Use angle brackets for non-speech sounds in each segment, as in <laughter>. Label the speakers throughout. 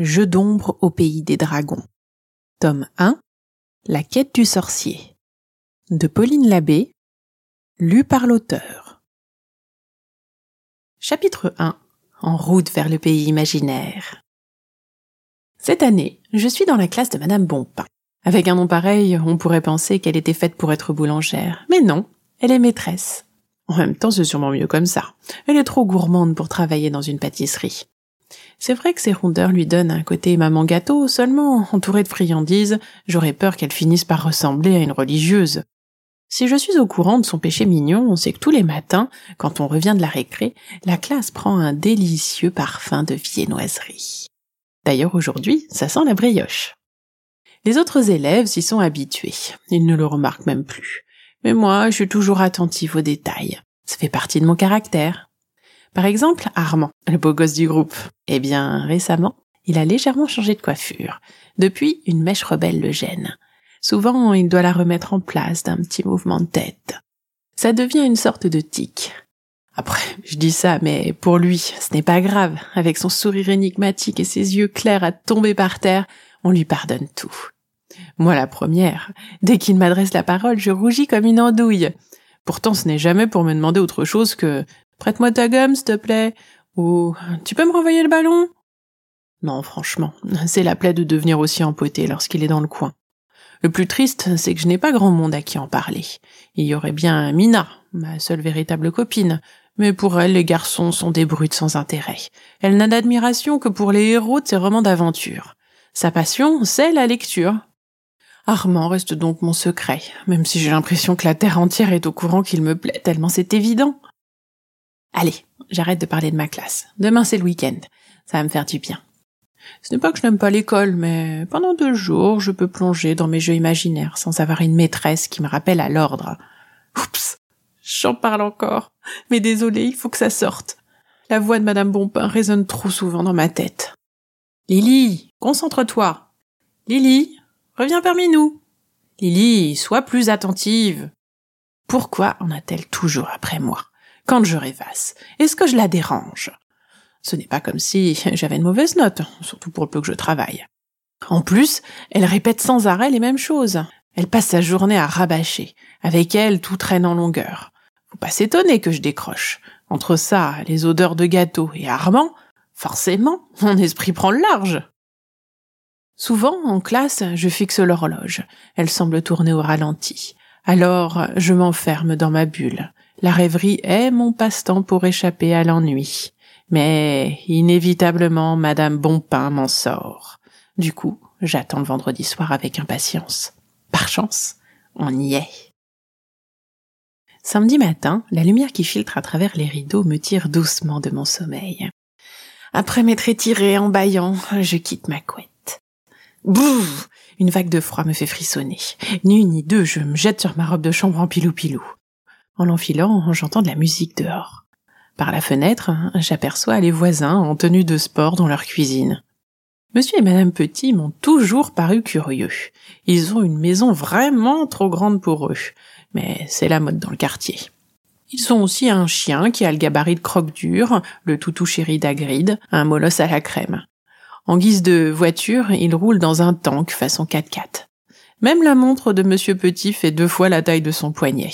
Speaker 1: Jeu d'ombre au pays des dragons. Tome 1. La quête du sorcier. De Pauline Labbé. Lu par l'auteur. Chapitre 1. En route vers le pays imaginaire. Cette année, je suis dans la classe de Madame Bonpin. Avec un nom pareil, on pourrait penser qu'elle était faite pour être boulangère. Mais non, elle est maîtresse. En même temps, c'est sûrement mieux comme ça. Elle est trop gourmande pour travailler dans une pâtisserie. C'est vrai que ces rondeurs lui donnent un côté maman gâteau, seulement, entourée de friandises, j'aurais peur qu'elle finisse par ressembler à une religieuse. Si je suis au courant de son péché mignon, c'est que tous les matins, quand on revient de la récré, la classe prend un délicieux parfum de viennoiserie. D'ailleurs aujourd'hui, ça sent la brioche. Les autres élèves s'y sont habitués, ils ne le remarquent même plus. Mais moi, je suis toujours attentive aux détails. Ça fait partie de mon caractère. Par exemple, Armand, le beau gosse du groupe. Eh bien, récemment, il a légèrement changé de coiffure. Depuis, une mèche rebelle le gêne. Souvent, il doit la remettre en place d'un petit mouvement de tête. Ça devient une sorte de tic. Après, je dis ça, mais pour lui, ce n'est pas grave. Avec son sourire énigmatique et ses yeux clairs à tomber par terre, on lui pardonne tout. Moi la première. Dès qu'il m'adresse la parole, je rougis comme une andouille. Pourtant, ce n'est jamais pour me demander autre chose que Prête-moi ta gomme, s'il te plaît. Ou Tu peux me renvoyer le ballon? Non, franchement, c'est la plaie de devenir aussi empoté lorsqu'il est dans le coin. Le plus triste, c'est que je n'ai pas grand monde à qui en parler. Il y aurait bien Mina, ma seule véritable copine, mais pour elle, les garçons sont des brutes sans intérêt. Elle n'a d'admiration que pour les héros de ses romans d'aventure. Sa passion, c'est la lecture. Armand reste donc mon secret, même si j'ai l'impression que la terre entière est au courant qu'il me plaît, tellement c'est évident. Allez, j'arrête de parler de ma classe. Demain c'est le week-end. Ça va me faire du bien. Ce n'est pas que je n'aime pas l'école, mais pendant deux jours, je peux plonger dans mes jeux imaginaires sans avoir une maîtresse qui me rappelle à l'ordre. Oups, j'en parle encore. Mais désolé, il faut que ça sorte. La voix de Madame Bonpin résonne trop souvent dans ma tête. Lily, concentre-toi. Lily, Reviens parmi nous. Lily, sois plus attentive. Pourquoi en a-t-elle toujours après moi? Quand je rêvasse, est-ce que je la dérange? Ce n'est pas comme si <laughs> j'avais une mauvaise note, surtout pour le peu que je travaille. En plus, elle répète sans arrêt les mêmes choses. Elle passe sa journée à rabâcher. Avec elle, tout traîne en longueur. Faut pas s'étonner que je décroche. Entre ça, les odeurs de gâteau et Armand, forcément, mon esprit prend le large. Souvent, en classe, je fixe l'horloge. Elle semble tourner au ralenti. Alors, je m'enferme dans ma bulle. La rêverie est mon passe-temps pour échapper à l'ennui. Mais, inévitablement, Madame Bonpin m'en sort. Du coup, j'attends le vendredi soir avec impatience. Par chance, on y est. Samedi matin, la lumière qui filtre à travers les rideaux me tire doucement de mon sommeil. Après m'être étiré en bâillant, je quitte ma couette. Bouh Une vague de froid me fait frissonner. Ni ni deux, je me jette sur ma robe de chambre en pilou-pilou. En l'enfilant, j'entends de la musique dehors. Par la fenêtre, j'aperçois les voisins en tenue de sport dans leur cuisine. Monsieur et Madame Petit m'ont toujours paru curieux. Ils ont une maison vraiment trop grande pour eux. Mais c'est la mode dans le quartier. Ils ont aussi un chien qui a le gabarit de croque-dur, le toutou chéri d'Agrid, un molosse à la crème. En guise de voiture, il roule dans un tank façon 4x4. Même la montre de Monsieur Petit fait deux fois la taille de son poignet.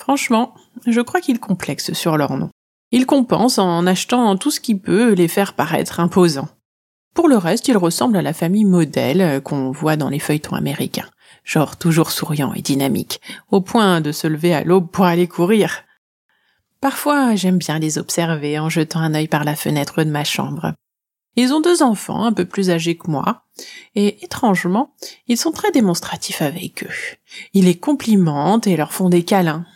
Speaker 1: Franchement, je crois qu'il complexe sur leur nom. Il compense en achetant tout ce qui peut les faire paraître imposants. Pour le reste, il ressemble à la famille modèle qu'on voit dans les feuilletons américains. Genre toujours souriant et dynamique, au point de se lever à l'aube pour aller courir. Parfois, j'aime bien les observer en jetant un œil par la fenêtre de ma chambre. Ils ont deux enfants un peu plus âgés que moi, et étrangement, ils sont très démonstratifs avec eux. Ils les complimentent et leur font des câlins.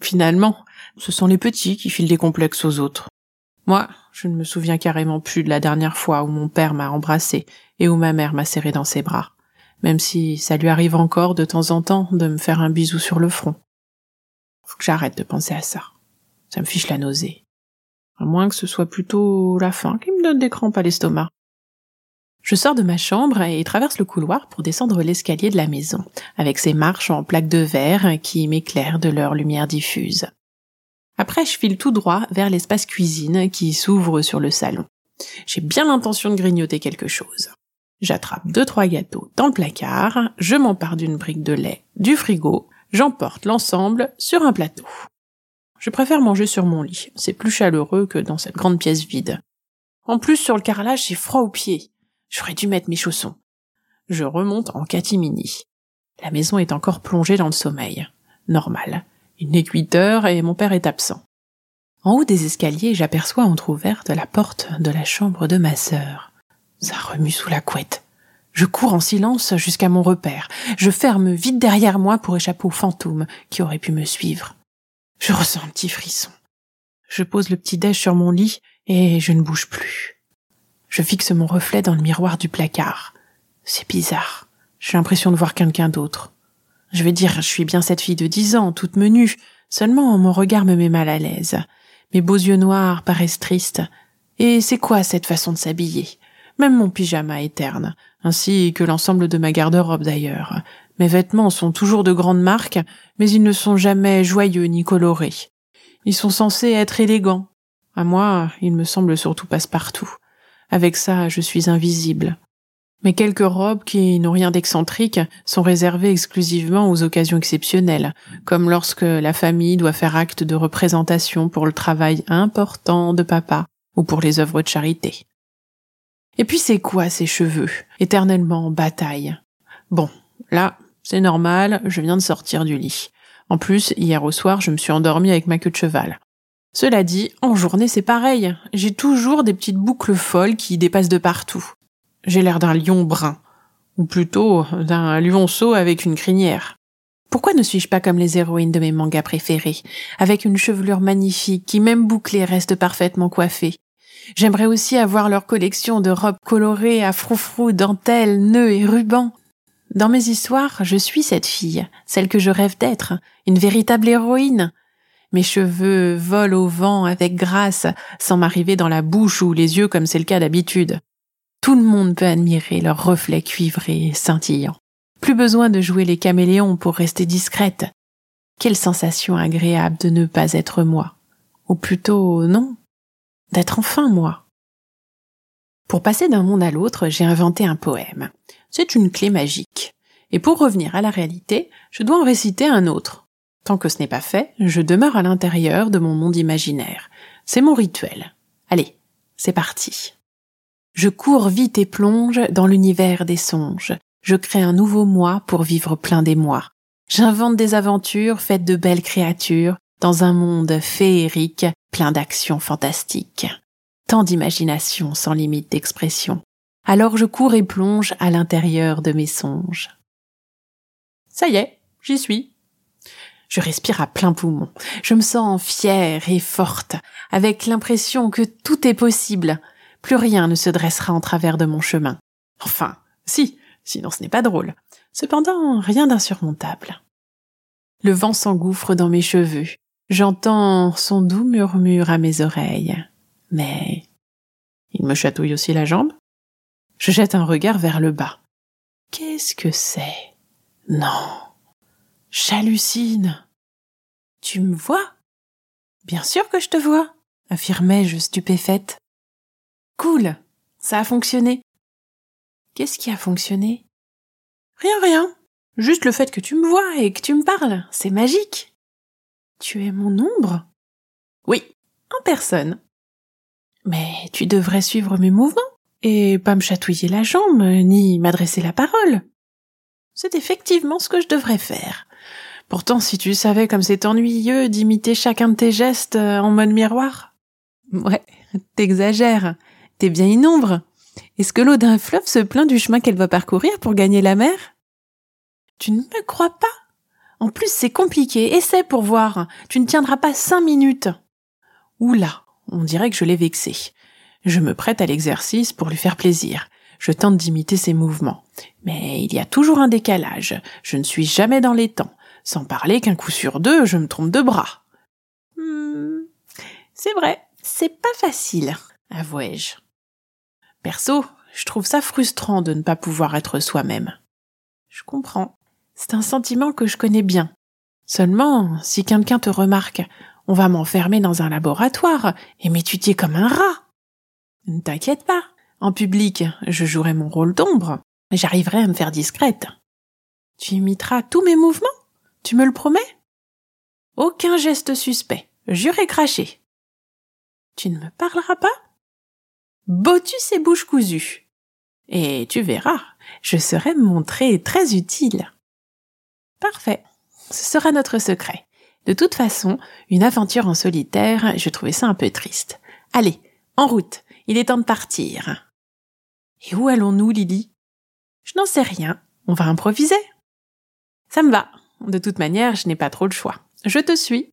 Speaker 1: Finalement, ce sont les petits qui filent des complexes aux autres. Moi, je ne me souviens carrément plus de la dernière fois où mon père m'a embrassé et où ma mère m'a serré dans ses bras, même si ça lui arrive encore de temps en temps de me faire un bisou sur le front. Faut que j'arrête de penser à ça. Ça me fiche la nausée à moins que ce soit plutôt la faim qui me donne des crampes à l'estomac. Je sors de ma chambre et traverse le couloir pour descendre l'escalier de la maison, avec ses marches en plaques de verre qui m'éclairent de leur lumière diffuse. Après, je file tout droit vers l'espace cuisine qui s'ouvre sur le salon. J'ai bien l'intention de grignoter quelque chose. J'attrape deux trois gâteaux dans le placard, je m'empare d'une brique de lait du frigo, j'emporte l'ensemble sur un plateau. Je préfère manger sur mon lit, c'est plus chaleureux que dans cette grande pièce vide. En plus, sur le carrelage, j'ai froid aux pieds. J'aurais dû mettre mes chaussons. Je remonte en catimini. La maison est encore plongée dans le sommeil. Normal. Il n'est que heures et mon père est absent. En haut des escaliers, j'aperçois entr'ouverte la porte de la chambre de ma sœur. Ça remue sous la couette. Je cours en silence jusqu'à mon repère. Je ferme vite derrière moi pour échapper aux fantômes qui auraient pu me suivre. Je ressens un petit frisson. Je pose le petit déj sur mon lit et je ne bouge plus. Je fixe mon reflet dans le miroir du placard. C'est bizarre. J'ai l'impression de voir quelqu'un d'autre. Je vais dire, je suis bien cette fille de dix ans, toute menue. Seulement, mon regard me met mal à l'aise. Mes beaux yeux noirs paraissent tristes. Et c'est quoi cette façon de s'habiller? Même mon pyjama est terne, ainsi que l'ensemble de ma garde-robe d'ailleurs. Mes vêtements sont toujours de grandes marques, mais ils ne sont jamais joyeux ni colorés. Ils sont censés être élégants. À moi, ils me semblent surtout passe-partout. Avec ça, je suis invisible. Mes quelques robes qui n'ont rien d'excentrique sont réservées exclusivement aux occasions exceptionnelles, comme lorsque la famille doit faire acte de représentation pour le travail important de papa ou pour les œuvres de charité. Et puis c'est quoi ces cheveux, éternellement en bataille Bon, là, c'est normal, je viens de sortir du lit. En plus, hier au soir, je me suis endormie avec ma queue de cheval. Cela dit, en journée c'est pareil, j'ai toujours des petites boucles folles qui dépassent de partout. J'ai l'air d'un lion brun, ou plutôt d'un lionceau avec une crinière. Pourquoi ne suis-je pas comme les héroïnes de mes mangas préférés, avec une chevelure magnifique qui, même bouclée, reste parfaitement coiffée J'aimerais aussi avoir leur collection de robes colorées à froufrou, dentelles, nœuds et rubans. Dans mes histoires, je suis cette fille, celle que je rêve d'être, une véritable héroïne. Mes cheveux volent au vent avec grâce, sans m'arriver dans la bouche ou les yeux comme c'est le cas d'habitude. Tout le monde peut admirer leurs reflets cuivrés et scintillants. Plus besoin de jouer les caméléons pour rester discrète. Quelle sensation agréable de ne pas être moi. Ou plutôt, non, d'être enfin moi. Pour passer d'un monde à l'autre, j'ai inventé un poème. C'est une clé magique. Et pour revenir à la réalité, je dois en réciter un autre. Tant que ce n'est pas fait, je demeure à l'intérieur de mon monde imaginaire. C'est mon rituel. Allez, c'est parti. Je cours vite et plonge dans l'univers des songes. Je crée un nouveau moi pour vivre plein d'émoi. J'invente des aventures faites de belles créatures dans un monde féerique plein d'actions fantastiques. Tant d'imagination sans limite d'expression. Alors je cours et plonge à l'intérieur de mes songes. Ça y est, j'y suis. Je respire à plein poumon. Je me sens fière et forte, avec l'impression que tout est possible, plus rien ne se dressera en travers de mon chemin. Enfin, si, sinon ce n'est pas drôle. Cependant, rien d'insurmontable. Le vent s'engouffre dans mes cheveux. J'entends son doux murmure à mes oreilles. Mais il me chatouille aussi la jambe. Je jette un regard vers le bas. Qu'est-ce que c'est? Non. J'hallucine. Tu me vois? Bien sûr que je te vois, affirmai-je stupéfaite. Cool, ça a fonctionné. Qu'est-ce qui a fonctionné? Rien, rien. Juste le fait que tu me vois et que tu me parles, c'est magique. Tu es mon ombre? Oui, en personne. Mais tu devrais suivre mes mouvements et pas me chatouiller la jambe ni m'adresser la parole. C'est effectivement ce que je devrais faire. Pourtant, si tu savais comme c'est ennuyeux d'imiter chacun de tes gestes euh, en mode miroir. Ouais, <laughs> t'exagères. T'es bien une ombre. Est-ce que l'eau d'un fleuve se plaint du chemin qu'elle va parcourir pour gagner la mer? Tu ne me crois pas? En plus, c'est compliqué. Essaie pour voir. Tu ne tiendras pas cinq minutes. Oula, on dirait que je l'ai vexé. Je me prête à l'exercice pour lui faire plaisir. Je tente d'imiter ses mouvements. Mais il y a toujours un décalage. Je ne suis jamais dans les temps. Sans parler qu'un coup sur deux, je me trompe de bras. Hmm, c'est vrai, c'est pas facile, avouai-je. Perso, je trouve ça frustrant de ne pas pouvoir être soi-même. Je comprends. C'est un sentiment que je connais bien. Seulement, si quelqu'un te remarque, on va m'enfermer dans un laboratoire et m'étudier comme un rat. Ne t'inquiète pas. En public, je jouerai mon rôle d'ombre. J'arriverai à me faire discrète. Tu imiteras tous mes mouvements? Tu me le promets? Aucun geste suspect. Juré craché. Tu ne me parleras pas? Botus et bouche cousue. Et tu verras, je serai montré très utile. Parfait. Ce sera notre secret. De toute façon, une aventure en solitaire, je trouvais ça un peu triste. Allez, en route, il est temps de partir. Et où allons-nous, Lily? Je n'en sais rien, on va improviser. Ça me va. De toute manière, je n'ai pas trop le choix. Je te suis.